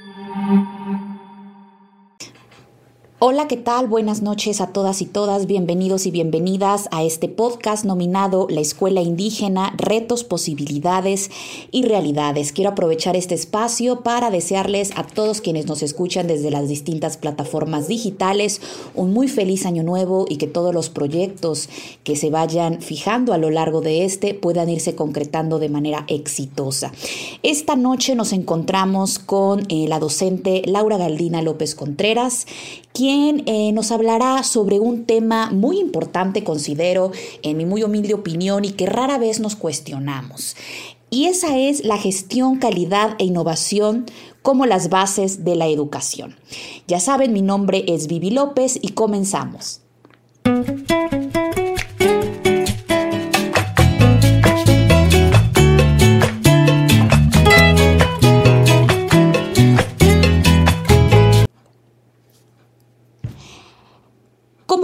Mm-hmm. Hola, ¿qué tal? Buenas noches a todas y todas. Bienvenidos y bienvenidas a este podcast nominado La Escuela Indígena, Retos, Posibilidades y Realidades. Quiero aprovechar este espacio para desearles a todos quienes nos escuchan desde las distintas plataformas digitales un muy feliz año nuevo y que todos los proyectos que se vayan fijando a lo largo de este puedan irse concretando de manera exitosa. Esta noche nos encontramos con eh, la docente Laura Galdina López Contreras, quien eh, nos hablará sobre un tema muy importante, considero, en mi muy humilde opinión, y que rara vez nos cuestionamos. Y esa es la gestión, calidad e innovación como las bases de la educación. Ya saben, mi nombre es Vivi López y comenzamos.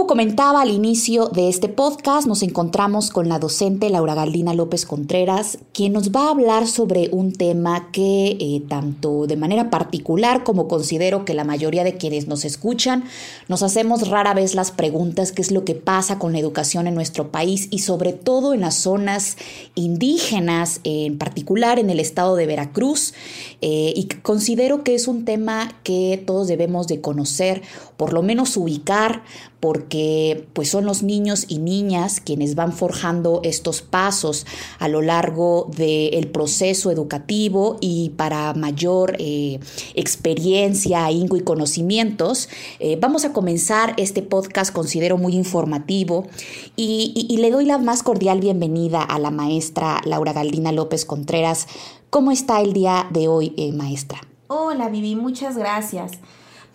Comentaba al inicio de este podcast, nos encontramos con la docente Laura Galdina López Contreras, quien nos va a hablar sobre un tema que eh, tanto de manera particular como considero que la mayoría de quienes nos escuchan nos hacemos rara vez las preguntas qué es lo que pasa con la educación en nuestro país y sobre todo en las zonas indígenas, en particular en el estado de Veracruz. Eh, y considero que es un tema que todos debemos de conocer, por lo menos ubicar, porque pues son los niños y niñas quienes van forjando estos pasos a lo largo del proceso educativo y para mayor eh, experiencia, y conocimientos, eh, vamos a comenzar este podcast, considero muy informativo, y, le doy la más cordial bienvenida a la maestra Laura Galdina López Contreras. ¿Cómo está el día de hoy, eh, maestra? Hola, Vivi, muchas gracias.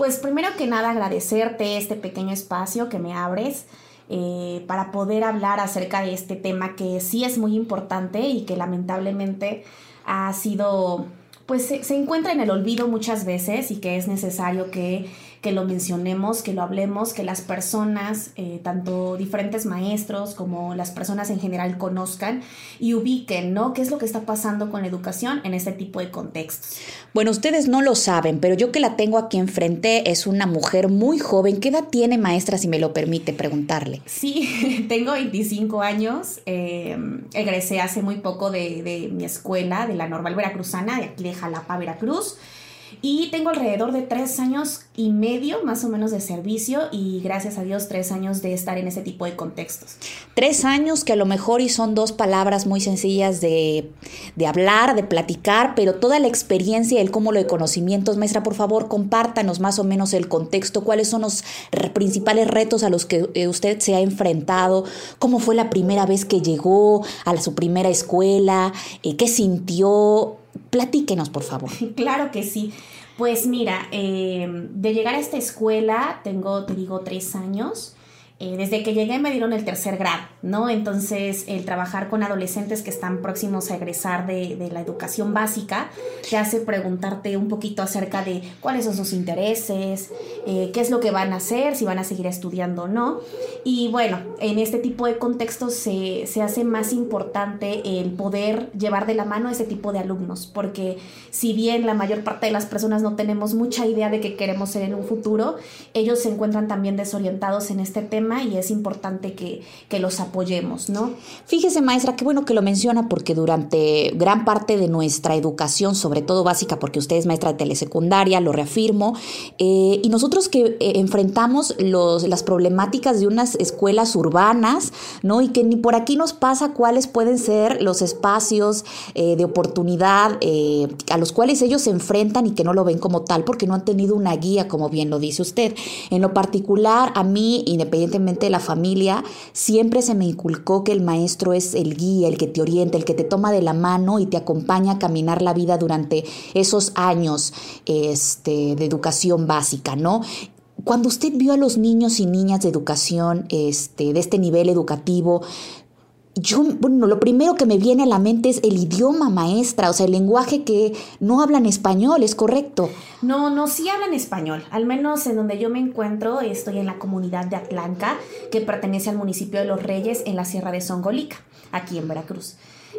Pues primero que nada agradecerte este pequeño espacio que me abres eh, para poder hablar acerca de este tema que sí es muy importante y que lamentablemente ha sido, pues se encuentra en el olvido muchas veces y que es necesario que que lo mencionemos, que lo hablemos, que las personas, eh, tanto diferentes maestros como las personas en general conozcan y ubiquen, ¿no? ¿Qué es lo que está pasando con la educación en este tipo de contextos? Bueno, ustedes no lo saben, pero yo que la tengo aquí enfrente es una mujer muy joven. ¿Qué edad tiene, maestra, si me lo permite preguntarle? Sí, tengo 25 años. Eh, egresé hace muy poco de, de mi escuela, de la Normal Veracruzana, de aquí de Jalapa, Veracruz. Y tengo alrededor de tres años y medio más o menos de servicio y gracias a Dios tres años de estar en ese tipo de contextos. Tres años que a lo mejor y son dos palabras muy sencillas de, de hablar, de platicar, pero toda la experiencia y el cúmulo de conocimientos, maestra, por favor, compártanos más o menos el contexto, cuáles son los principales retos a los que eh, usted se ha enfrentado, cómo fue la primera vez que llegó a su primera escuela, eh, qué sintió, Platíquenos, por favor. Claro que sí. Pues mira, eh, de llegar a esta escuela, tengo, te digo, tres años. Eh, desde que llegué me dieron el tercer grado, ¿no? Entonces, el trabajar con adolescentes que están próximos a egresar de, la educación básica te hace preguntarte un poquito acerca de cuáles son sus intereses, eh, qué es lo que van a hacer, si van a seguir estudiando o no. Y bueno, en este tipo de contextos se, se hace más importante el poder llevar de la mano a ese tipo de alumnos, porque si bien la mayor parte de las personas no tenemos mucha idea de qué queremos ser en un futuro, ellos se encuentran también desorientados en este tema y es importante que, los apoyemos, ¿no? Fíjese, maestra, qué bueno que lo menciona porque durante gran parte de nuestra educación, sobre todo básica, porque usted es maestra de telesecundaria, lo reafirmo, eh, y nosotros que eh, enfrentamos los, las problemáticas de unas escuelas urbanas, ¿no? Y que ni por aquí nos pasa cuáles pueden ser los espacios eh, de oportunidad a los cuales ellos se enfrentan y que no lo ven como tal porque no han tenido una guía, como bien lo dice usted. En lo particular, a mí, independientemente la familia, siempre se me inculcó que el maestro es el guía, el que te orienta, el que te toma de la mano y te acompaña a caminar la vida durante esos años este, de educación básica, ¿no? Cuando usted vio a los niños y niñas de educación, este, de este nivel educativo, yo, bueno, lo primero que me viene a la mente es el idioma maestra, o sea, el lenguaje que no hablan español, ¿es correcto? No, no, sí hablan español. Al menos en donde yo me encuentro, estoy en la comunidad de Atlanca, que pertenece al municipio de Los Reyes, en la Sierra de Songolica, aquí en Veracruz.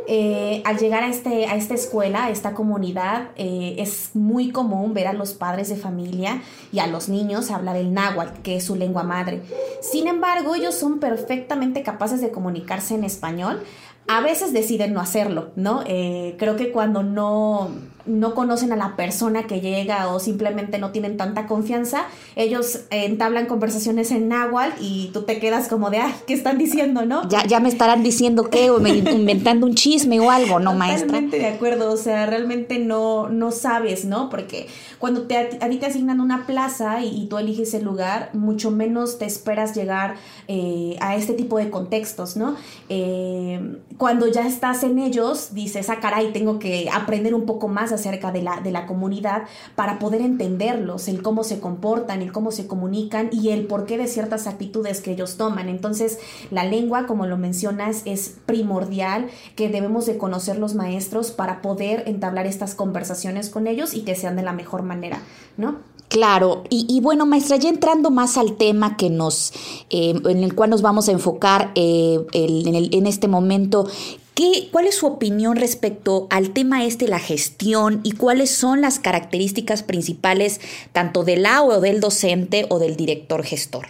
Eh, al llegar a, este, a esta escuela, a esta comunidad, eh, es muy común ver a los padres de familia y a los niños hablar el náhuatl, que es su lengua madre. Sin embargo, ellos son perfectamente capaces de comunicarse en español. A veces deciden no hacerlo, ¿no? Eh, creo que cuando no no conocen a la persona que llega o simplemente no tienen tanta confianza, ellos entablan conversaciones en náhuatl y tú te quedas como de, ay, ¿qué están diciendo, no? Ya, ya me estarán diciendo qué, o inventando un chisme o algo, ¿no, maestra? Totalmente de acuerdo, o sea, realmente no, no sabes, ¿no? Porque cuando te, a ti te asignan una plaza y, tú eliges el lugar, mucho menos te esperas llegar eh, a este tipo de contextos, ¿no? Eh, cuando ya estás en ellos, dices, ah, caray, tengo que aprender un poco más acerca de la, de la comunidad para poder entenderlos, el cómo se comportan, el cómo se comunican y el porqué de ciertas actitudes que ellos toman. Entonces, la lengua, como lo mencionas, es primordial que debemos de conocer los maestros para poder entablar estas conversaciones con ellos y que sean de la mejor manera, ¿no? Claro, y, bueno, maestra, ya entrando más al tema que nos, eh, en el cual nos vamos a enfocar eh, en, en, este momento, ¿Qué, ¿Cuál es su opinión respecto al tema este, la gestión, y cuáles son las características principales tanto del la o del docente o del director gestor?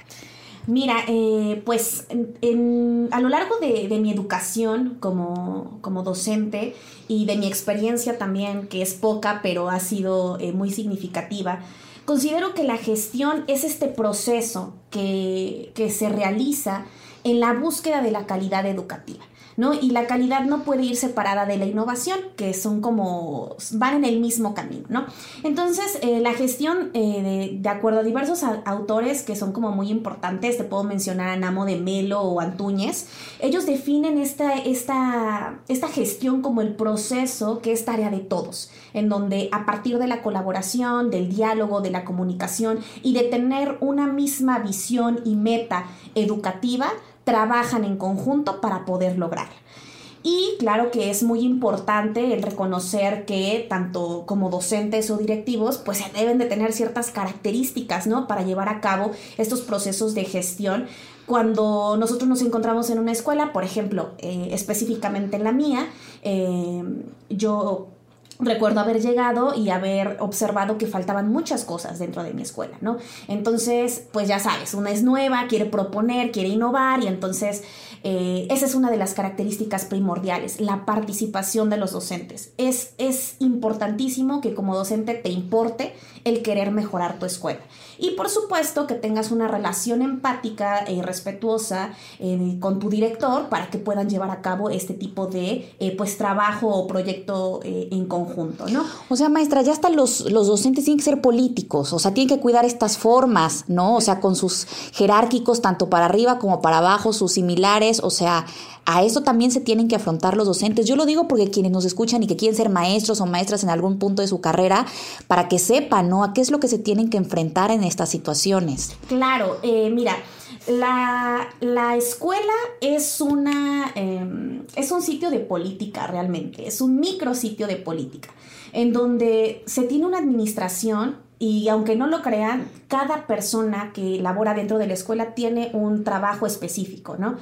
Mira, eh, pues a lo largo de, mi educación como, docente y de mi experiencia también, que es poca, pero ha sido eh, muy significativa, considero que la gestión es este proceso que, que se realiza en la búsqueda de la calidad educativa. ¿No? Y la calidad no puede ir separada de la innovación, que son como, van en el mismo camino, ¿no? Entonces, eh, la gestión, eh, de, acuerdo a diversos autores que son como muy importantes, te puedo mencionar a Namo de Melo o Antúñez, ellos definen esta, esta, esta gestión como el proceso que es tarea de todos, en donde a partir de la colaboración, del diálogo, de la comunicación y de tener una misma visión y meta educativa, trabajan en conjunto para poder lograr. Y claro que es muy importante el reconocer que tanto como docentes o directivos, pues se deben de tener ciertas características, ¿no? Para llevar a cabo estos procesos de gestión. Cuando nosotros nos encontramos en una escuela, por ejemplo, eh, específicamente en la mía, eh, yo recuerdo haber llegado y haber observado que faltaban muchas cosas dentro de mi escuela, ¿no? Entonces, pues ya sabes, una es nueva, quiere proponer, quiere innovar y entonces eh, esa es una de las características primordiales, la participación de los docentes. Es, es importantísimo que como docente te importe el querer mejorar tu escuela. Y por supuesto que tengas una relación empática y respetuosa eh, con tu director para que puedan llevar a cabo este tipo de eh, pues trabajo o proyecto en conjunto, ¿no? O sea, maestra, ya hasta los, los docentes tienen que ser políticos, o sea, tienen que cuidar estas formas, ¿no? O sea, con sus jerárquicos, tanto para arriba como para abajo, sus similares, o sea, a eso también se tienen que afrontar los docentes. Yo lo digo porque quienes nos escuchan y que quieren ser maestros o maestras en algún punto de su carrera, para que sepan, ¿no? A qué es lo que se tienen que enfrentar en estas situaciones. Claro, eh, mira. La, escuela es una em, es un sitio de política realmente, es un micro sitio de política, en donde se tiene una administración y aunque no lo crean, cada persona que labora dentro de la escuela tiene un trabajo específico, ¿no?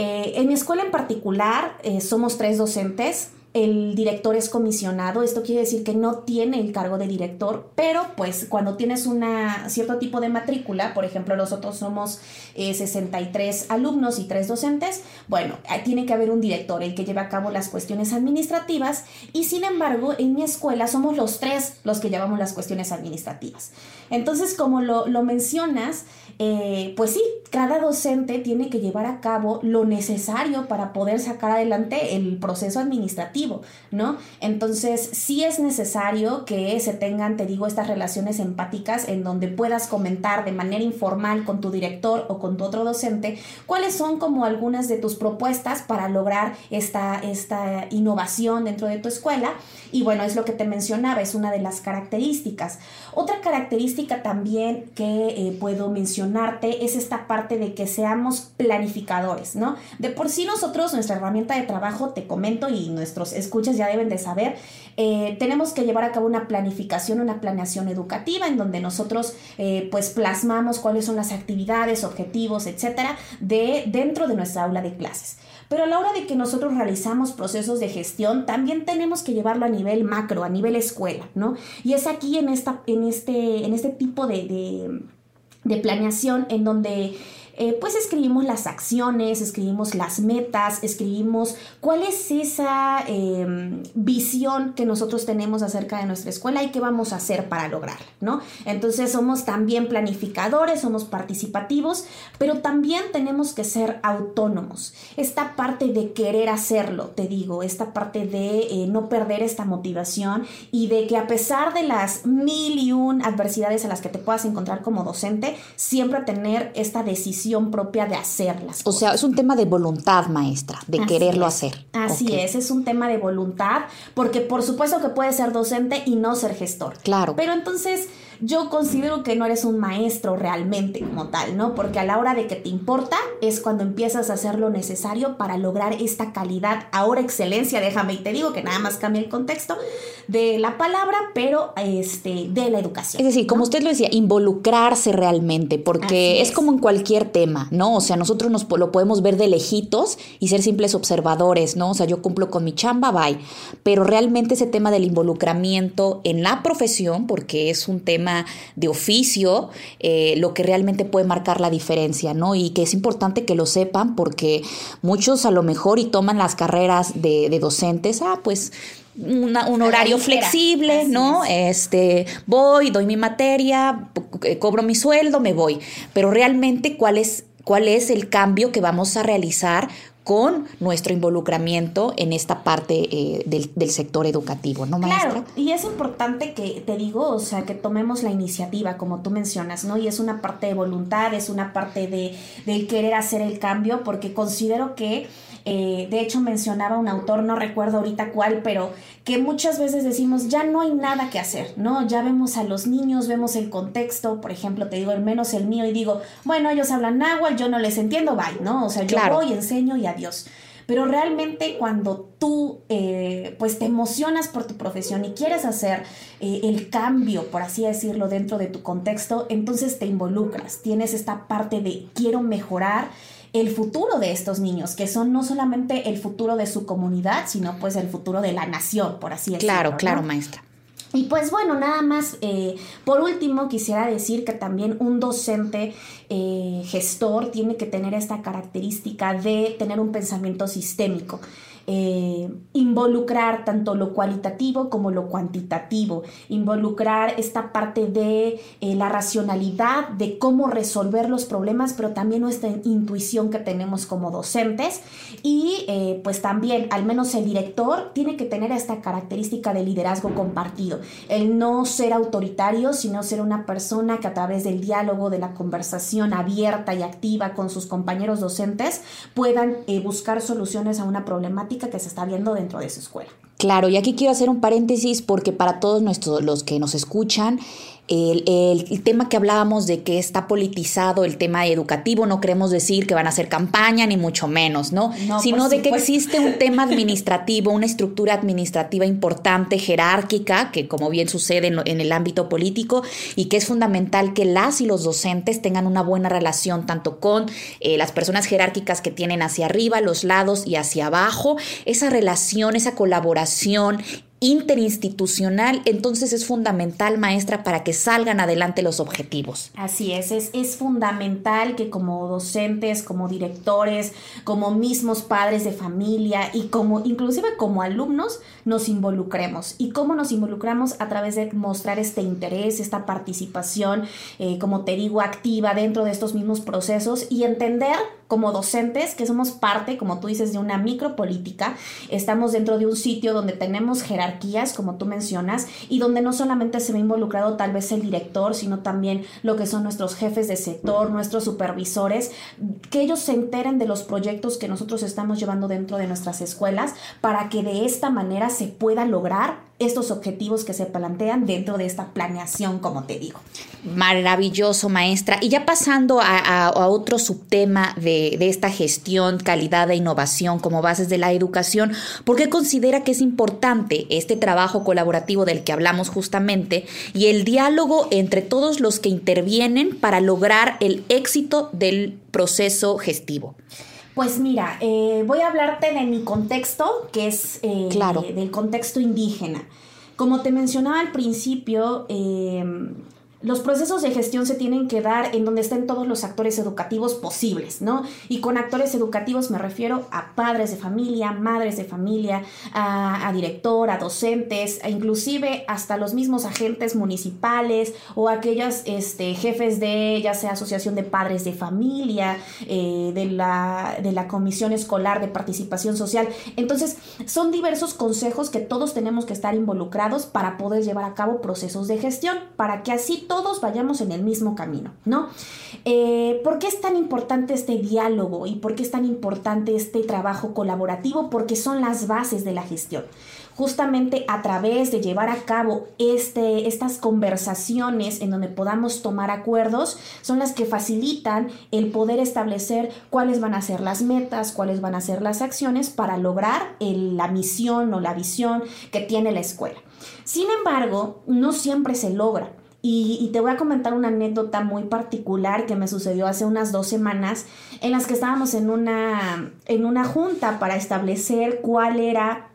Eh, en mi escuela en particular eh, somos tres docentes, el director es comisionado, esto quiere decir que no tiene el cargo de director, pero pues cuando tienes una cierto tipo de matrícula, por ejemplo nosotros somos 63 eh, alumnos y tres docentes, bueno, tiene que haber un director, el que lleva a cabo las cuestiones administrativas y sin embargo en mi escuela somos los tres los que llevamos las cuestiones administrativas. Entonces, como lo, lo mencionas, eh, pues sí, cada docente tiene que llevar a cabo lo necesario para poder sacar adelante el proceso administrativo, ¿no? Entonces, sí es necesario que se tengan, te digo, estas relaciones empáticas en donde puedas comentar de manera informal con tu director o con tu otro docente cuáles son como algunas de tus propuestas para lograr esta, esta innovación dentro de tu escuela. Y bueno, es lo que te mencionaba, es una de las características. Otra característica también que eh, puedo mencionar es esta parte de que seamos planificadores, ¿no? De por sí nosotros, nuestra herramienta de trabajo, te comento y nuestros escuchas ya deben de saber, eh, tenemos que llevar a cabo una planificación, una planeación educativa en donde nosotros eh, pues plasmamos cuáles son las actividades, objetivos, etcétera, de dentro de nuestra aula de clases. pero a la hora de que nosotros realizamos procesos de gestión, también tenemos que llevarlo a nivel macro, a nivel escuela, ¿no? Y es aquí en, esta, en, este, en este tipo de, de planeación en donde eh, pues escribimos las acciones, escribimos las metas, escribimos cuál es esa em, visión que nosotros tenemos acerca de nuestra escuela y qué vamos a hacer para lograrla, ¿no? Entonces somos también planificadores, somos participativos, pero también tenemos que ser autónomos. Esta parte de querer hacerlo, te digo, esta parte de eh, no perder esta motivación y de que a pesar de las mil y un adversidades a las que te puedas encontrar como docente, siempre tener esta decisión propia de hacerlas. O sea, es un tema de voluntad, maestra, de quererlo hacer. Así es, es un tema de voluntad, porque por supuesto que puedes ser docente y no ser gestor. Claro. Pero entonces yo considero que no eres un maestro realmente como tal, ¿no? Porque a la hora de que te importa es cuando empiezas a hacer lo necesario para lograr esta calidad, ahora excelencia, déjame y te digo que nada más cambia el contexto de la palabra, pero este, de la educación. Es decir, como usted lo decía, involucrarse realmente, porque es. como en cualquier tema, ¿no? O sea, nosotros nos lo podemos ver de lejitos y ser simples observadores, ¿no? O sea, yo cumplo con mi chamba, bye. Pero realmente ese tema del involucramiento en la profesión, porque es un tema de oficio, eh, lo que realmente puede marcar la diferencia, ¿no? Y que es importante que lo sepan porque muchos a lo mejor y toman las carreras de, docentes, ah, pues un horario flexible, ¿no? Este, voy, doy mi materia, eh, cobro mi sueldo, me voy. Pero realmente, ¿cuál es, cuál es el cambio que vamos a realizar con nuestro involucramiento en esta parte eh, del, sector educativo, ¿no, maestra? Claro, y es importante que, te digo, o sea, que tomemos la iniciativa, como tú mencionas, ¿no? Y es una parte de voluntad, es una parte de, del querer hacer el cambio, porque considero que eh, de hecho mencionaba un autor, no recuerdo ahorita cuál, pero que muchas veces decimos, ya no hay nada que hacer, ¿no? Ya vemos a los niños, vemos el contexto, por ejemplo, te digo, al menos el mío, y digo, bueno, ellos hablan náhuatl, yo no les entiendo, bye, ¿no? O sea, yo voy, enseño y adiós. Pero realmente cuando tú eh, pues te emocionas por tu profesión y quieres hacer eh, el cambio, por así decirlo, dentro de tu contexto, entonces te involucras, tienes esta parte de quiero mejorar el futuro de estos niños, que son no solamente el futuro de su comunidad, sino pues el futuro de la nación, por así decirlo. Claro, claro, maestra. Y pues bueno, nada más, eh, por último quisiera decir que también un docente eh, gestor tiene que tener esta característica de tener un pensamiento sistémico. Eh, involucrar tanto lo cualitativo como lo cuantitativo, involucrar esta parte de eh, la racionalidad, de cómo resolver los problemas, pero también nuestra intuición que tenemos como docentes. Y eh, pues también al menos el director tiene que tener esta característica de liderazgo compartido, el no ser autoritario, sino ser una persona que a través del diálogo, de la conversación abierta y activa con sus compañeros docentes puedan buscar soluciones a una problemática que se está viendo dentro de su escuela. Claro, y aquí quiero hacer un paréntesis porque para todos nuestros, los que nos escuchan, el, tema que hablábamos de que está politizado el tema educativo, no queremos decir que van a hacer campaña, ni mucho menos, ¿no? Sino de que existe un tema administrativo, una estructura administrativa importante, jerárquica, que como bien sucede en, el ámbito político, y que es fundamental que las y los docentes tengan una buena relación tanto con eh, las personas jerárquicas que tienen hacia arriba, los lados y hacia abajo, esa relación, esa colaboración interinstitucional, entonces es fundamental, maestra, para que salgan adelante los objetivos. Así es, es, fundamental que como docentes, como directores, como mismos padres de familia y como inclusive como alumnos nos involucremos. ¿Y cómo nos involucramos? A través de mostrar este interés, esta participación, eh, como te digo, activa dentro de estos mismos procesos y entender como docentes que somos parte, como tú dices, de una micropolítica, estamos dentro de un sitio donde tenemos jerarquías, como tú mencionas, y donde no solamente se ve involucrado tal vez el director, sino también lo que son nuestros jefes de sector, nuestros supervisores, que ellos se enteren de los proyectos que nosotros estamos llevando dentro de nuestras escuelas para que de esta manera se pueda lograr estos objetivos que se plantean dentro de esta planeación, como te digo. Maravilloso, maestra. Y ya pasando a, otro subtema de, de, esta gestión, calidad e innovación como bases de la educación, ¿por qué considera que es importante este trabajo colaborativo del que hablamos justamente y el diálogo entre todos los que intervienen para lograr el éxito del proceso gestivo? Pues mira, eh, voy a hablarte de mi contexto, que es eh, Claro. del contexto indígena. Como te mencionaba al principio, eh, los procesos de gestión se tienen que dar en donde estén todos los actores educativos posibles, ¿no? Y con actores educativos me refiero a padres de familia, madres de familia, a, director, a docentes, a inclusive hasta los mismos agentes municipales o aquellos este, jefes de, ya sea asociación de padres de familia, eh, de, la, de la comisión escolar de participación social. Entonces, son diversos consejos que todos tenemos que estar involucrados para poder llevar a cabo procesos de gestión, para que así todos vayamos en el mismo camino, ¿no? Eh, ¿Por qué es tan importante este diálogo y por qué es tan importante este trabajo colaborativo? Porque son las bases de la gestión. Justamente a través de llevar a cabo este, estas conversaciones en donde podamos tomar acuerdos, son las que facilitan el poder establecer cuáles van a ser las metas, cuáles van a ser las acciones para lograr el- la misión o la visión que tiene la escuela. Sin embargo, no siempre se logra. Y, te voy a comentar una anécdota muy particular que me sucedió hace unas dos semanas en las que estábamos en una, en una junta para establecer cuál era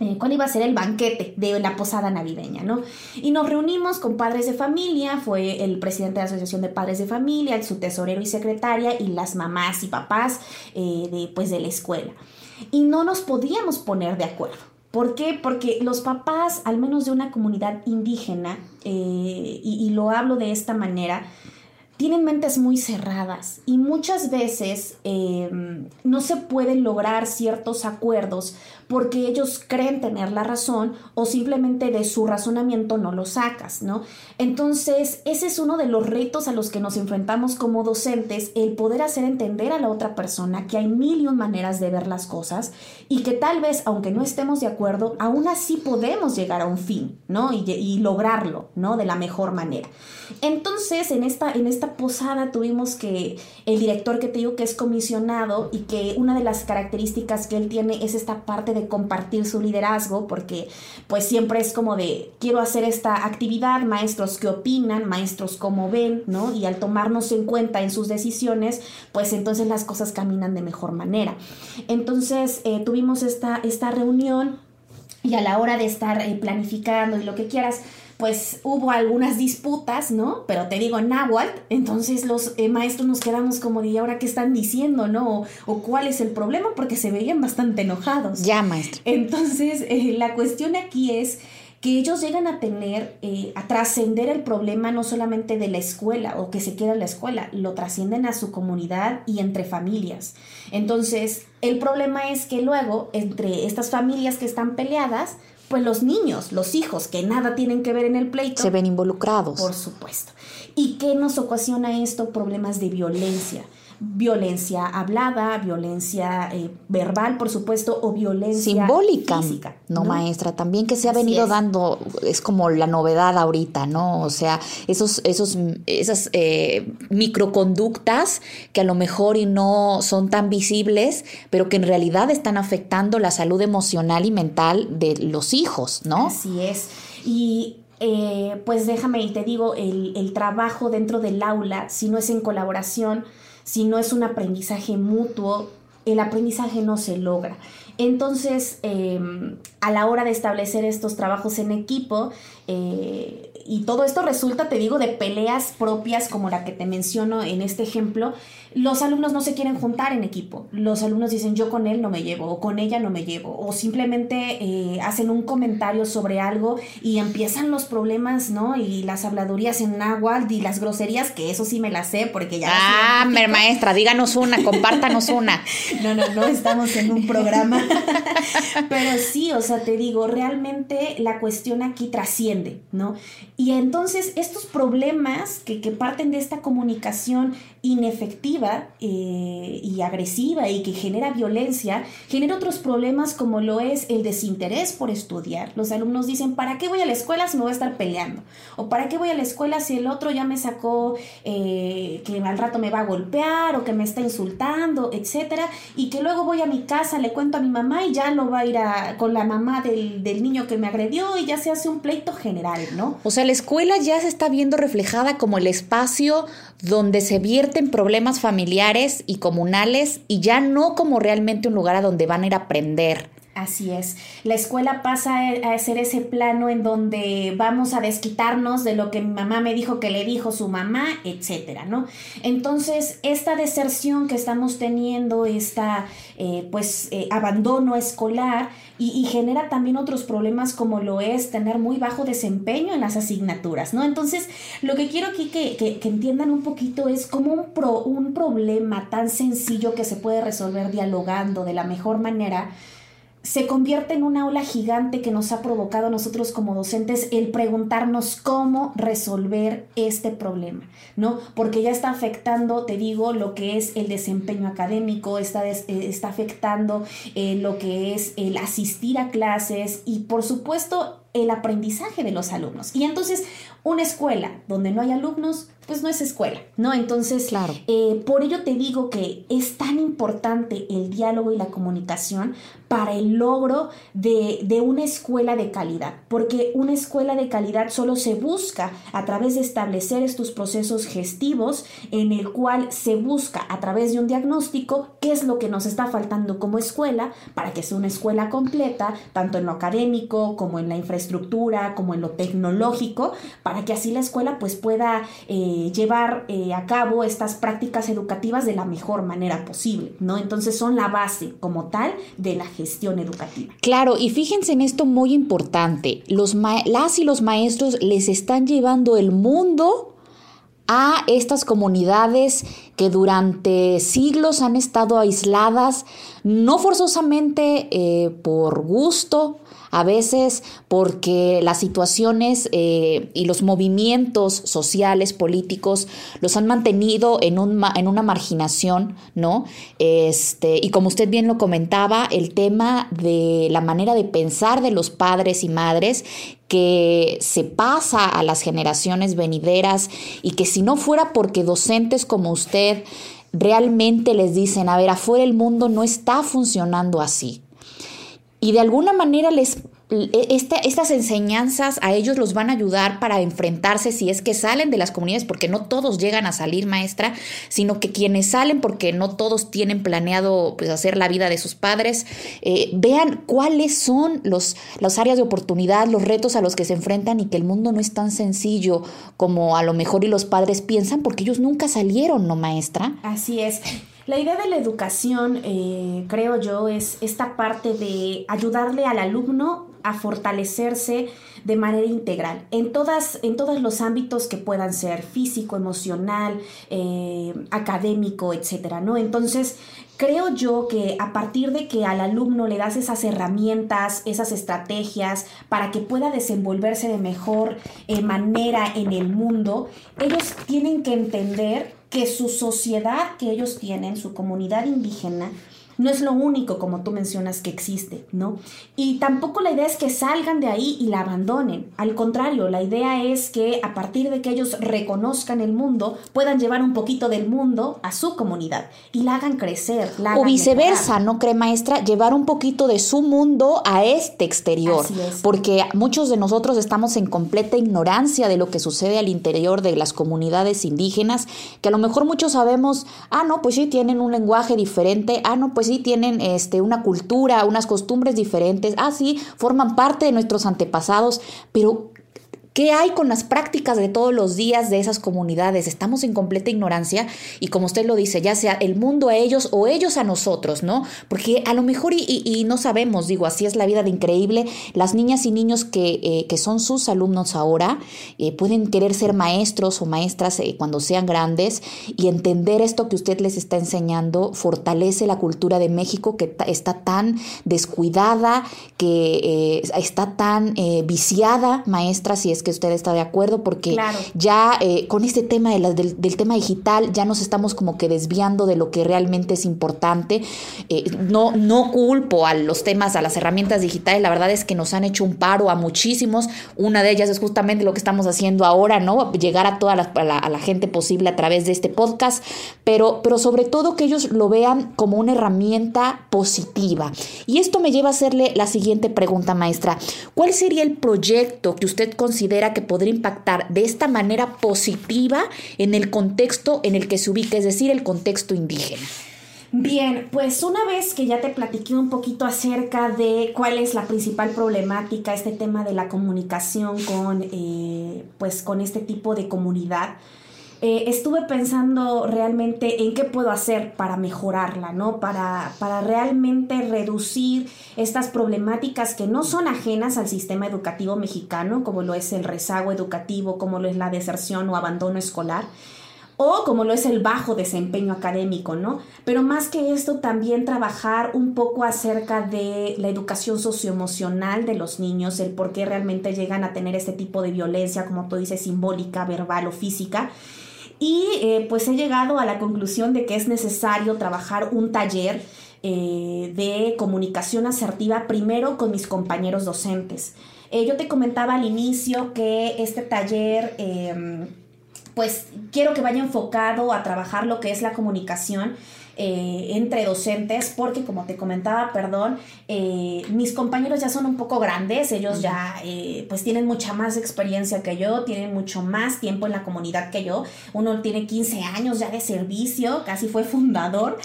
eh, cuál iba a ser el banquete de la posada navideña, ¿no? Y nos reunimos con padres de familia, fue el presidente de la Asociación de Padres de Familia, su tesorero y secretaria y las mamás y papás eh, de, pues, de la escuela. Y no nos podíamos poner de acuerdo. ¿Por qué? Porque los papás, al menos de una comunidad indígena, eh, y, lo hablo de esta manera, tienen mentes muy cerradas y muchas veces eh, no se pueden lograr ciertos acuerdos porque ellos creen tener la razón o simplemente de su razonamiento no lo sacas, ¿no? Entonces, ese es uno de los retos a los que nos enfrentamos como docentes, el poder hacer entender a la otra persona que hay mil y un maneras de ver las cosas y que tal vez, aunque no estemos de acuerdo, aún así podemos llegar a un fin, ¿no? Y, lograrlo, ¿no? De la mejor manera. Entonces, en esta, en esta posada tuvimos que el director que te digo que es comisionado y que una de las características que él tiene es esta parte de compartir su liderazgo, porque pues siempre es como de, quiero hacer esta actividad, maestros que opinan, maestros cómo ven, ¿no? Y al tomarnos en cuenta en sus decisiones, pues entonces las cosas caminan de mejor manera. Entonces, eh, tuvimos esta, esta reunión y a la hora de estar eh, planificando y lo que quieras, pues hubo algunas disputas, ¿no? Pero te digo náhuatl, entonces los eh, maestros nos quedamos como de, ¿y ahora qué están diciendo, no? O, o, cuál es el problema, porque se veían bastante enojados. Ya, maestro. Entonces, eh, la cuestión aquí es que ellos llegan a tener, eh, a trascender el problema no solamente de la escuela o que se queda en la escuela, lo trascienden a su comunidad y entre familias. Entonces, el problema es que luego, entre estas familias que están peleadas, pues los niños, los hijos, que nada tienen que ver en el pleito. Se ven involucrados. Por supuesto. ¿Y qué nos ocasiona esto? Problemas de violencia. Violencia hablada, violencia eh, verbal, por supuesto, o violencia simbólica. Física, no, ¿no? maestra, también que se ha venido es. dando, es como la novedad ahorita, ¿no? O sea, esos, esos, esas eh, microconductas que a lo mejor y no son tan visibles, pero que en realidad están afectando la salud emocional y mental de los hijos, ¿no? Así es. Y eh, pues déjame y te digo, el, el, trabajo dentro del aula, si no es en colaboración, si no es un aprendizaje mutuo, el aprendizaje no se logra. Entonces, eh, a la hora de establecer estos trabajos en equipo, eh, y todo esto resulta, te digo, de peleas propias como la que te menciono en este ejemplo, los alumnos no se quieren juntar en equipo. Los alumnos dicen yo con él no me llevo o con ella no me llevo o simplemente eh, hacen un comentario sobre algo y empiezan los problemas, ¿no? Y las habladurías en náhuatl y las groserías, que eso sí me las sé porque ya... Ah, maestra, díganos una, compártanos una. no, no, no, estamos en un programa. Pero sí, o sea, te digo, realmente la cuestión aquí trasciende, ¿no? Y entonces estos problemas que, que parten de esta comunicación inefectiva eh, y agresiva y que genera violencia, genera otros problemas como lo es el desinterés por estudiar. Los alumnos dicen, ¿para qué voy a la escuela si me voy a estar peleando? ¿O para qué voy a la escuela si el otro ya me sacó eh, que al rato me va a golpear o que me está insultando, etcétera? Y que luego voy a mi casa, le cuento a mi mamá y ya lo va a ir a, con la mamá del, del niño que me agredió y ya se hace un pleito general, ¿no? O sea, la escuela ya se está viendo reflejada como el espacio donde se vierten problemas familiares y comunales y ya no como realmente un lugar a donde van a ir a aprender. Así es. La escuela pasa a ser ese plano en donde vamos a desquitarnos de lo que mi mamá me dijo que le dijo su mamá, etcétera, ¿no? Entonces, esta deserción que estamos teniendo, esta, eh, pues, eh, abandono escolar y, genera también otros problemas como lo es tener muy bajo desempeño en las asignaturas, ¿no? Entonces, lo que quiero aquí que, que, que entiendan un poquito es como un, pro, un problema tan sencillo que se puede resolver dialogando de la mejor manera se convierte en una ola gigante que nos ha provocado a nosotros como docentes el preguntarnos cómo resolver este problema, ¿no? Porque ya está afectando, te digo, lo que es el desempeño académico, está, eh, está afectando eh, lo que es el asistir a clases y por supuesto el aprendizaje de los alumnos. Y entonces una escuela donde no hay alumnos, pues no es escuela, ¿no? Entonces, claro. Eh, por ello te digo que es tan importante el diálogo y la comunicación para el logro de, de, una escuela de calidad, porque una escuela de calidad solo se busca a través de establecer estos procesos gestivos en el cual se busca a través de un diagnóstico qué es lo que nos está faltando como escuela para que sea una escuela completa, tanto en lo académico como en la infraestructura, como en lo tecnológico, para que así la escuela pues pueda... Eh, llevar eh, a cabo estas prácticas educativas de la mejor manera posible, ¿no? Entonces son la base como tal de la gestión educativa. Claro, y fíjense en esto muy importante, los las y los maestros les están llevando el mundo a estas comunidades que durante siglos han estado aisladas, no forzosamente eh, por gusto, a veces porque las situaciones eh, y los movimientos sociales, políticos, los han mantenido en, un, en una marginación, ¿no? Este, y como usted bien lo comentaba, el tema de la manera de pensar de los padres y madres que se pasa a las generaciones venideras y que si no fuera porque docentes como usted realmente les dicen, a ver, afuera el mundo no está funcionando así, y de alguna manera les e, estas enseñanzas a ellos los van a ayudar para enfrentarse si es que salen de las comunidades, porque no todos llegan a salir maestra, sino que quienes salen, porque no todos tienen planeado pues, hacer la vida de sus padres, eh, vean cuáles son los, las áreas de oportunidad, los retos a los que se enfrentan y que el mundo no es tan sencillo como a lo mejor y los padres piensan, porque ellos nunca salieron, ¿no, maestra? Así es. La idea de la educación, eh, creo yo, es esta parte de ayudarle al alumno a fortalecerse de manera integral en, todas, en todos los ámbitos que puedan ser físico, emocional, eh, académico, etcétera, ¿no? Entonces, creo yo que a partir de que al alumno le das esas herramientas, esas estrategias para que pueda desenvolverse de mejor eh, manera en el mundo, ellos tienen que entender que su sociedad que ellos tienen, su comunidad indígena, no es lo único, como tú mencionas, que existe, ¿no? Y tampoco la idea es que salgan de ahí y la abandonen. Al contrario, la idea es que a partir de que ellos reconozcan el mundo, puedan llevar un poquito del mundo a su comunidad y la hagan crecer. o viceversa, ¿no cree maestra? Llevar un poquito de su mundo a este exterior. Porque muchos de nosotros estamos en completa ignorancia de lo que sucede al interior de las comunidades indígenas, que a lo mejor muchos sabemos, ah, no, pues sí, tienen un lenguaje diferente, ah, no, pues sí tienen este, una cultura, unas costumbres diferentes, ah, sí, forman parte de nuestros antepasados, pero ¿Qué hay con las prácticas de todos los días de esas comunidades? Estamos en completa ignorancia y como usted lo dice, ya sea el mundo a ellos o ellos a nosotros, ¿no? Porque a lo mejor y, no sabemos, digo, así es la vida de increíble, las niñas y niños que, eh, son sus alumnos ahora eh, pueden querer ser maestros o maestras eh, cuando sean grandes y entender esto que usted les está enseñando fortalece la cultura de México que está tan descuidada, que está tan viciada, maestra, si es que usted está de acuerdo, porque ya eh, con este tema de del, tema digital ya nos estamos como que desviando de lo que realmente es importante. Eh, no, no culpo a los temas, a las herramientas digitales, la verdad es que nos han hecho un paro a muchísimos. Una de ellas es justamente lo que estamos haciendo ahora, ¿no? Llegar a toda la, a la, gente posible a través de este podcast, pero, pero sobre todo que ellos lo vean como una herramienta positiva. Y esto me lleva a hacerle la siguiente pregunta, maestra. ¿Cuál sería el proyecto que usted considera considera que podría impactar de esta manera positiva en el contexto en el que se ubica, es decir, el contexto indígena? Bien, pues una vez que ya te platiqué un poquito acerca de cuál es la principal problemática, este tema de la comunicación con, eh, pues, con este tipo de comunidad, eh, estuve pensando realmente en qué puedo hacer para mejorarla, ¿no? Para, para realmente reducir estas problemáticas que no son ajenas al sistema educativo mexicano, como lo es el rezago educativo, como lo es la deserción o abandono escolar o como lo es el bajo desempeño académico, ¿no? Pero más que esto, también trabajar un poco acerca de la educación socioemocional de los niños, el por qué realmente llegan a tener este tipo de violencia, como tú dices, simbólica, verbal o física. Y eh, pues he llegado a la conclusión de que es necesario trabajar un taller eh, de comunicación asertiva primero con mis compañeros docentes. Eh, yo te comentaba al inicio que este taller em, pues quiero que vaya enfocado a trabajar lo que es la comunicación eh, entre docentes, porque como te comentaba, perdón, eh, mis compañeros ya son un poco grandes, ellos ya eh, pues tienen mucha más experiencia que yo, tienen mucho más tiempo en la comunidad que yo, uno tiene 15 años ya de servicio, casi fue fundador,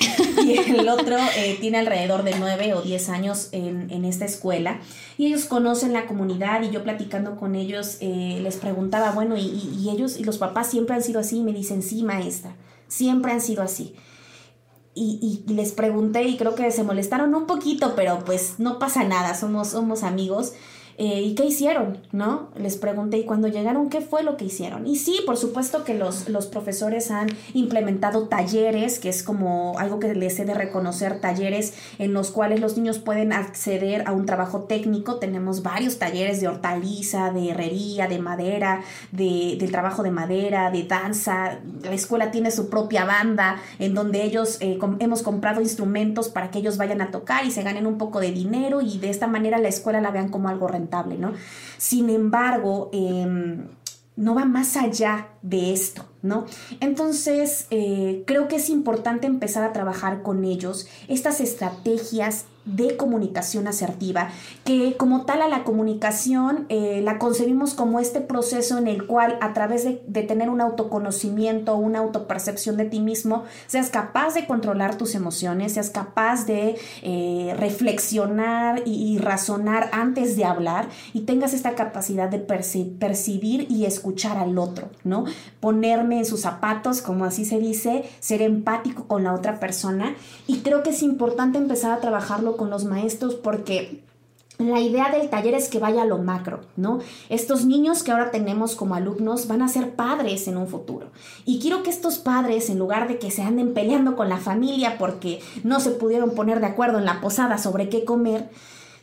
y el otro tiene alrededor de 9 o 10 años en, en, esta escuela, y ellos conocen la comunidad, y yo platicando con ellos les preguntaba, bueno, y, y ellos y los papás siempre han sido así, y me dicen, sí, maestra, siempre han sido así y, les pregunté y creo que se molestaron un poquito, pero pues no pasa nada, somos, somos amigos. Eh, ¿y qué hicieron? ¿No? Les pregunté y cuando llegaron, ¿qué fue lo que hicieron? Y sí, por supuesto que los, los profesores han implementado talleres, que es como algo que les he de reconocer, talleres en los cuales los niños pueden acceder a un trabajo técnico. Tenemos varios talleres de hortaliza, de herrería, de madera, de, del trabajo de madera, de danza. La escuela tiene su propia banda en donde ellos eh, hemos comprado instrumentos para que ellos vayan a tocar y se ganen un poco de dinero y de esta manera la escuela la vean como algo rentable ¿no? Sin embargo, em, no va más allá de esto, ¿no? Entonces, eh, creo que es importante empezar a trabajar con ellos estas estrategias de comunicación asertiva, que como tal a la comunicación eh, la concebimos como este proceso en el cual a través de, tener un autoconocimiento, una autopercepción de ti mismo, seas capaz de controlar tus emociones, seas capaz de eh, reflexionar y, razonar antes de hablar y tengas esta capacidad de percibir y escuchar al otro, ¿no? Ponerme en sus zapatos, como así se dice, ser empático con la otra persona y creo que es importante empezar a trabajarlo con los maestros porque la idea del taller es que vaya a lo macro, ¿no? Estos niños que ahora tenemos como alumnos van a ser padres en un futuro. Y quiero que estos padres, en lugar de que se anden peleando con la familia porque no se pudieron poner de acuerdo en la posada sobre qué comer,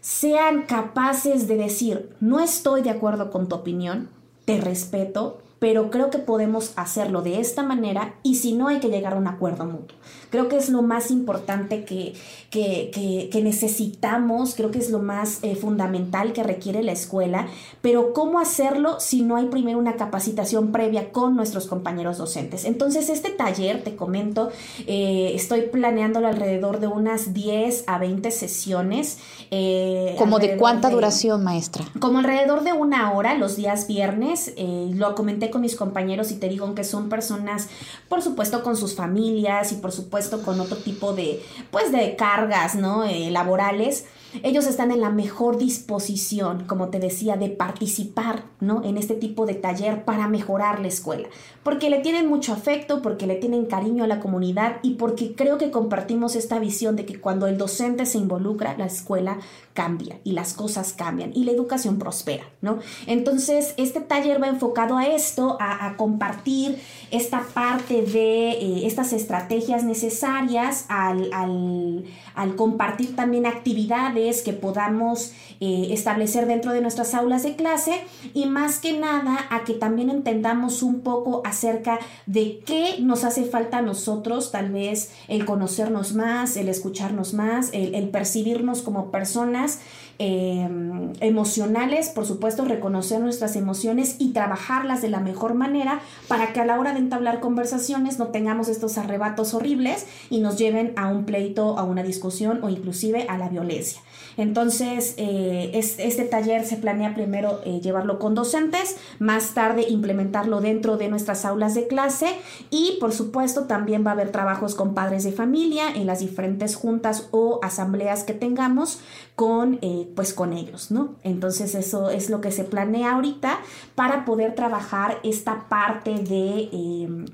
sean capaces de decir, no estoy de acuerdo con tu opinión, te respeto, pero creo que podemos hacerlo de esta manera y si no hay que llegar a un acuerdo mutuo. Creo que es lo más importante que, que, necesitamos, creo que es lo más eh, fundamental que requiere la escuela, pero ¿cómo hacerlo si no hay primero una capacitación previa con nuestros compañeros docentes? Entonces, este taller, te comento, eh, estoy planeándolo alrededor de unas 10 a 20 sesiones. Eh, ¿Como de cuánta duración, maestra? Como alrededor de una hora los días viernes. lo comenté con mis compañeros y te digo que son personas, por supuesto, con sus familias y por supuesto, con otro tipo de, pues, de cargas, ¿no? Eh, laborales ellos están en la mejor disposición, como te decía, de participar ¿no? en este tipo de taller para mejorar la escuela, porque le tienen mucho afecto, porque le tienen cariño a la comunidad y porque creo que compartimos esta visión de que cuando el docente se involucra, la escuela cambia y las cosas cambian y la educación prospera, ¿no? Entonces, este taller va enfocado a esto, a, compartir esta parte de eh, estas estrategias necesarias al, al compartir también actividades que podamos eh, establecer dentro de nuestras aulas de clase y más que nada a que también entendamos un poco acerca de qué nos hace falta a nosotros, tal vez el conocernos más, el escucharnos más, el, el percibirnos como personas mais. Em, emocionales, por supuesto, reconocer nuestras emociones y trabajarlas de la mejor manera para que a la hora de entablar conversaciones no tengamos estos arrebatos horribles y nos lleven a un pleito, a una discusión o inclusive a la violencia. Entonces, eh, este, taller se planea primero eh, llevarlo con docentes, más tarde implementarlo dentro de nuestras aulas de clase y, por supuesto, también va a haber trabajos con padres de familia en las diferentes juntas o asambleas que tengamos con, pues, con ellos, ¿no? Entonces, eso es lo que se planea ahorita para poder trabajar esta parte de em,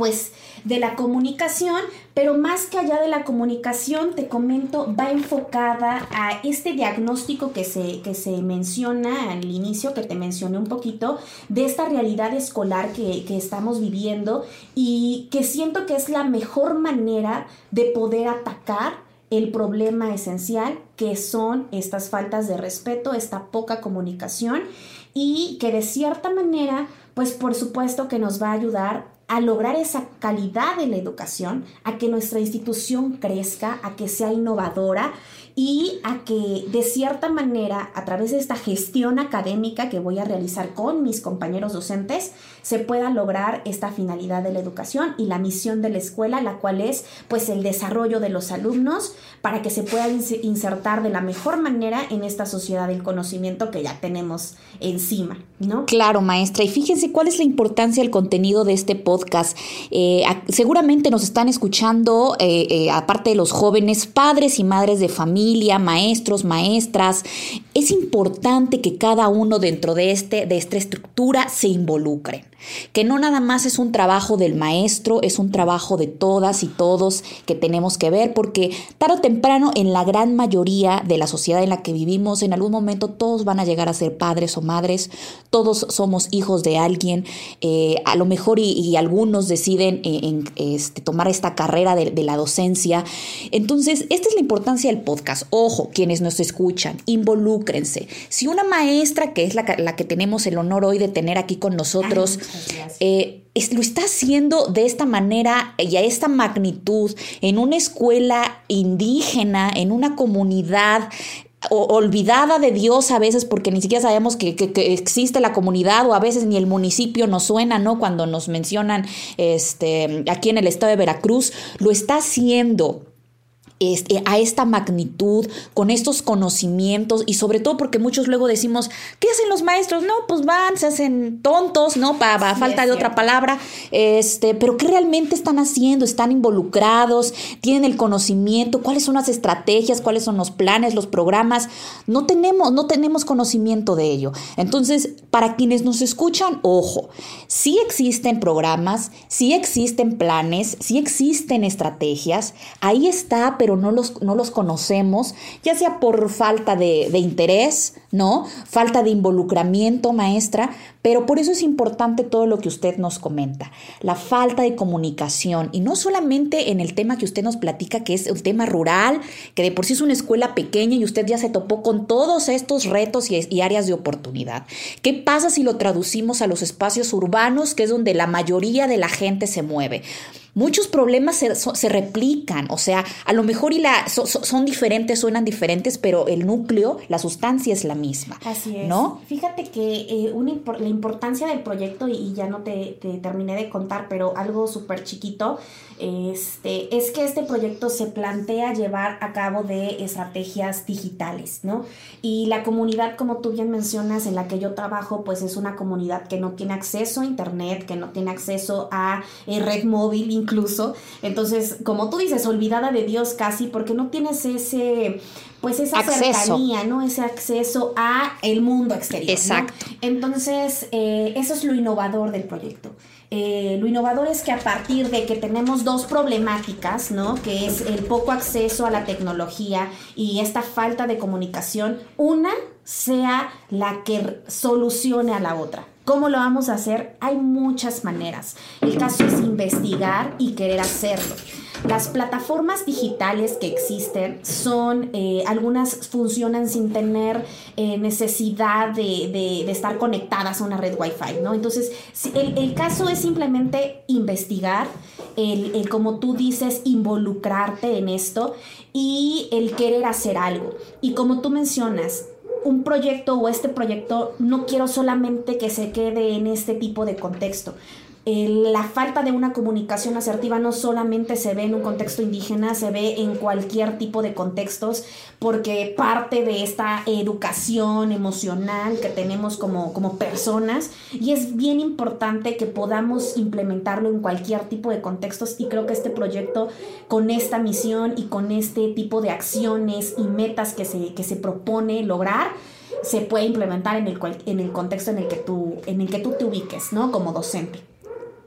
pues de la comunicación, pero más que allá de la comunicación, te comento, va enfocada a este diagnóstico que se, que se menciona al inicio, que te mencioné un poquito, de esta realidad escolar que, que estamos viviendo y que siento que es la mejor manera de poder atacar el problema esencial que son estas faltas de respeto, esta poca comunicación y que de cierta manera, pues por supuesto que nos va a ayudar a lograr esa calidad de la educación, a que nuestra institución crezca, a que sea innovadora y a que de cierta manera, a través de esta gestión académica que voy a realizar con mis compañeros docentes, se pueda lograr esta finalidad de la educación y la misión de la escuela, la cual es pues el desarrollo de los alumnos para que se puedan insertar de la mejor manera en esta sociedad del conocimiento que ya tenemos encima, ¿no? Claro, maestra. Y fíjense cuál es la importancia del contenido de este podcast eh, seguramente nos están escuchando, eh, eh, aparte de los jóvenes, padres y madres de familia, maestros, maestras. Es importante que cada uno dentro de, este, de esta estructura se involucre que no nada más es un trabajo del maestro, es un trabajo de todas y todos que tenemos que ver, porque tarde o temprano en la gran mayoría de la sociedad en la que vivimos, en algún momento todos van a llegar a ser padres o madres, todos somos hijos de alguien, eh, a lo mejor y, algunos deciden eh, este, tomar esta carrera de, la docencia. Entonces, esta es la importancia del podcast. Ojo, quienes nos escuchan, involúcrense. Si una maestra, que es la que tenemos el honor hoy de tener aquí con nosotros, eh, lo está haciendo de esta manera y a esta magnitud en una escuela indígena, en una comunidad olvidada de Dios a veces porque ni siquiera sabemos que, existe la comunidad o a veces ni el municipio nos suena, ¿no? Cuando nos mencionan este, aquí en el estado de Veracruz, lo está haciendo este, a esta magnitud, con estos conocimientos y sobre todo porque muchos luego decimos, ¿qué hacen los maestros? No, pues van, se hacen tontos, ¿no? Para falta de otra palabra, este, pero ¿qué realmente están haciendo? ¿Están involucrados? ¿Tienen el conocimiento? ¿Cuáles son las estrategias? ¿Cuáles son los planes, los programas? No tenemos, no tenemos conocimiento de ello. Entonces, para quienes nos escuchan, ojo, sí existen programas, sí existen planes, sí existen estrategias, ahí está, pero no los, no los conocemos, ya sea por falta de, interés, ¿no? Falta de involucramiento, maestra, pero por eso es importante todo lo que usted nos comenta, la falta de comunicación, y no solamente en el tema que usted nos platica, que es un tema rural, que de por sí es una escuela pequeña y usted ya se topó con todos estos retos y áreas de oportunidad. ¿Qué pasa si lo traducimos a los espacios urbanos, que es donde la mayoría de la gente se mueve? Muchos problemas se, replican, o sea, a lo mejor y la, son diferentes, suenan diferentes, pero el núcleo, la sustancia es la misma. Así es. ¿No? Fíjate que eh, la importancia del proyecto, y, ya no te, te, terminé de contar, pero algo súper chiquito, este, es que este proyecto se plantea llevar a cabo de estrategias digitales, ¿no? Y la comunidad, como tú bien mencionas, en la que yo trabajo, pues es una comunidad que no tiene acceso a Internet, que no tiene acceso a eh, red móvil incluso. Entonces, como tú dices, olvidada de Dios casi, porque no tienes ese pues esa cercanía, ¿no? Ese acceso a el mundo exterior. Exacto. Entonces, eh, eso es lo innovador del proyecto. Eh, lo innovador es que a partir de que tenemos dos problemáticas, ¿no? Que es el poco acceso a la tecnología y esta falta de comunicación, una sea la que solucione a la otra. ¿Cómo lo vamos a hacer? Hay muchas maneras. El caso es investigar y querer hacerlo. Las plataformas digitales que existen son, eh, algunas funcionan sin tener eh, necesidad de, estar conectadas a una red Wi-Fi, ¿no? Entonces, el, caso es simplemente investigar, el, el, como tú dices, involucrarte en esto y el querer hacer algo. Y como tú mencionas, un proyecto o este proyecto no quiero solamente que se quede en este tipo de contexto la falta de una comunicación asertiva no solamente se ve en un contexto indígena, se ve en cualquier tipo de contextos, porque parte de esta educación emocional que tenemos como, como personas, y es bien importante que podamos implementarlo en cualquier tipo de contextos, y creo que este proyecto con esta misión y con este tipo de acciones y metas que se, que se propone lograr, se puede implementar en el, en el contexto en el que tú, en el que tú te ubiques, ¿no? Como docente.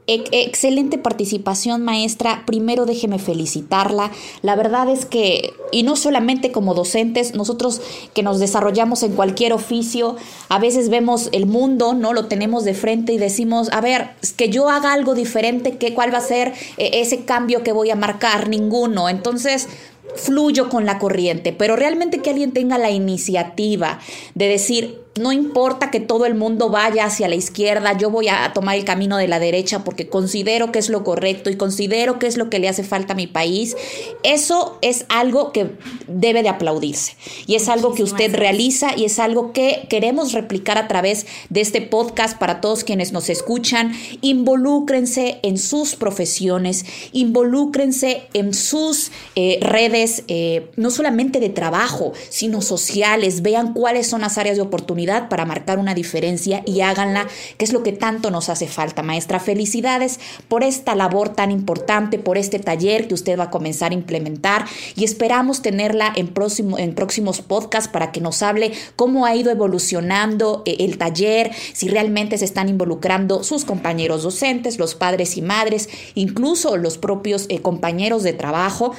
Excelente participación, maestra. Primero déjeme felicitarla. La verdad es que, y no solamente como docentes, nosotros que nos desarrollamos en cualquier oficio, a veces vemos el mundo, ¿no? Lo tenemos de frente y decimos, a ver, que yo haga algo diferente, ¿qué, ¿cuál va a ser eh, ese cambio que voy a marcar? Ninguno. Entonces, fluyo con la corriente, pero realmente que alguien tenga la iniciativa de decir, no importa que todo el mundo vaya hacia la izquierda, yo voy a tomar el camino de la derecha porque considero que es lo correcto y considero que es lo que le hace falta a mi país. Eso es algo que debe de aplaudirse y es algo que usted realiza y es algo que queremos replicar a través de este podcast para todos quienes nos escuchan. Involúcrense en sus profesiones, involúcrense en sus eh, redes, eh, no solamente de trabajo, sino sociales. Vean cuáles son las áreas de oportunidad para marcar una diferencia y háganla, que es lo que tanto nos hace falta, maestra. Felicidades por esta labor tan importante, por este taller que usted va a comenzar a implementar y esperamos tenerla en, próximo, en próximos podcasts para que nos hable cómo ha ido evolucionando eh, el taller, si realmente se están involucrando sus compañeros docentes, los padres y madres, incluso los propios eh, compañeros de trabajo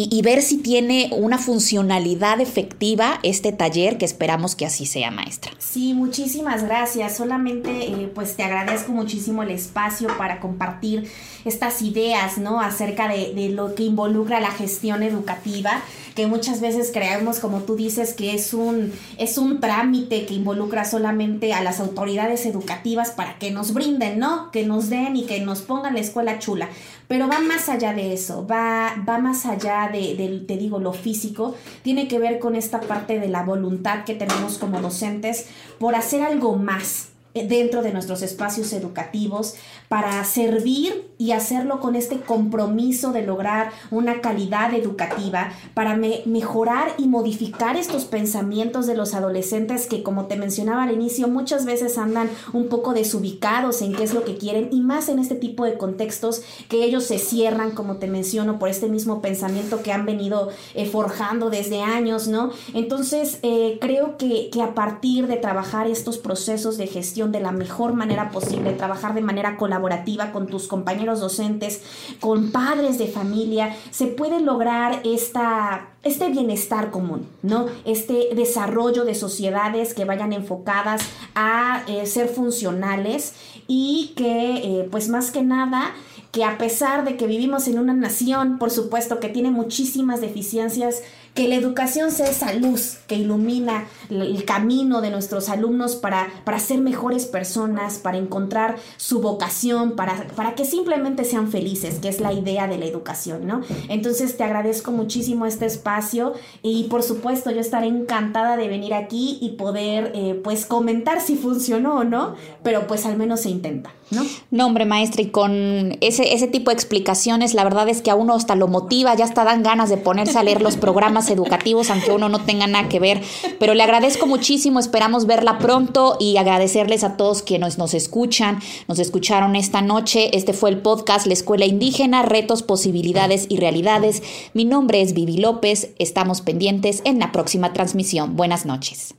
y, ver si tiene una funcionalidad efectiva este taller, que esperamos que así sea, maestra. Sí, muchísimas gracias. Solamente eh, pues te agradezco muchísimo el espacio para compartir estas ideas, ¿no? Acerca de, lo que involucra la gestión educativa que muchas veces creemos, como tú dices, que es un, es un trámite que involucra solamente a las autoridades educativas para que nos brinden, ¿no? Que nos den y que nos pongan la escuela chula. Pero va más allá de eso, va, va más allá de, de, te digo, lo físico, tiene que ver con esta parte de la voluntad que tenemos como docentes por hacer algo más, eh, dentro de nuestros espacios educativos para servir y hacerlo con este compromiso de lograr una calidad educativa, para mejorar y modificar estos pensamientos de los adolescentes que, como te mencionaba al inicio, muchas veces andan un poco desubicados en qué es lo que quieren y más en este tipo de contextos que ellos se cierran, como te menciono, por este mismo pensamiento que han venido eh, forjando desde años, ¿no? Entonces, eh, creo que, que a partir de trabajar estos procesos de gestión, de la mejor manera posible, trabajar de manera colaborativa con tus compañeros docentes, con padres de familia, se puede lograr esta, este bienestar común, ¿no? Este desarrollo de sociedades que vayan enfocadas a eh, ser funcionales y que, eh, pues más que nada, que a pesar de que vivimos en una nación, por supuesto, que tiene muchísimas deficiencias, que la educación sea esa luz que ilumina el camino de nuestros alumnos para, para ser mejores personas, para encontrar su vocación, para, para que simplemente sean felices, que es la idea de la educación, ¿no? Entonces te agradezco muchísimo este espacio y por supuesto yo estaré encantada de venir aquí y poder eh, pues comentar si funcionó o no, pero pues al menos se intenta. ¿No? no, hombre, maestra, y con ese, ese tipo de explicaciones, la verdad es que a uno hasta lo motiva, ya hasta dan ganas de ponerse a leer los educativos, aunque uno no tenga nada que ver. Pero le agradezco muchísimo, esperamos verla pronto y agradecerles a todos quienes nos escuchan, nos escucharon esta noche. Este fue el podcast La Escuela Indígena, Retos, Posibilidades y Realidades. Mi nombre es Vivi López, estamos pendientes en la próxima transmisión. Buenas noches.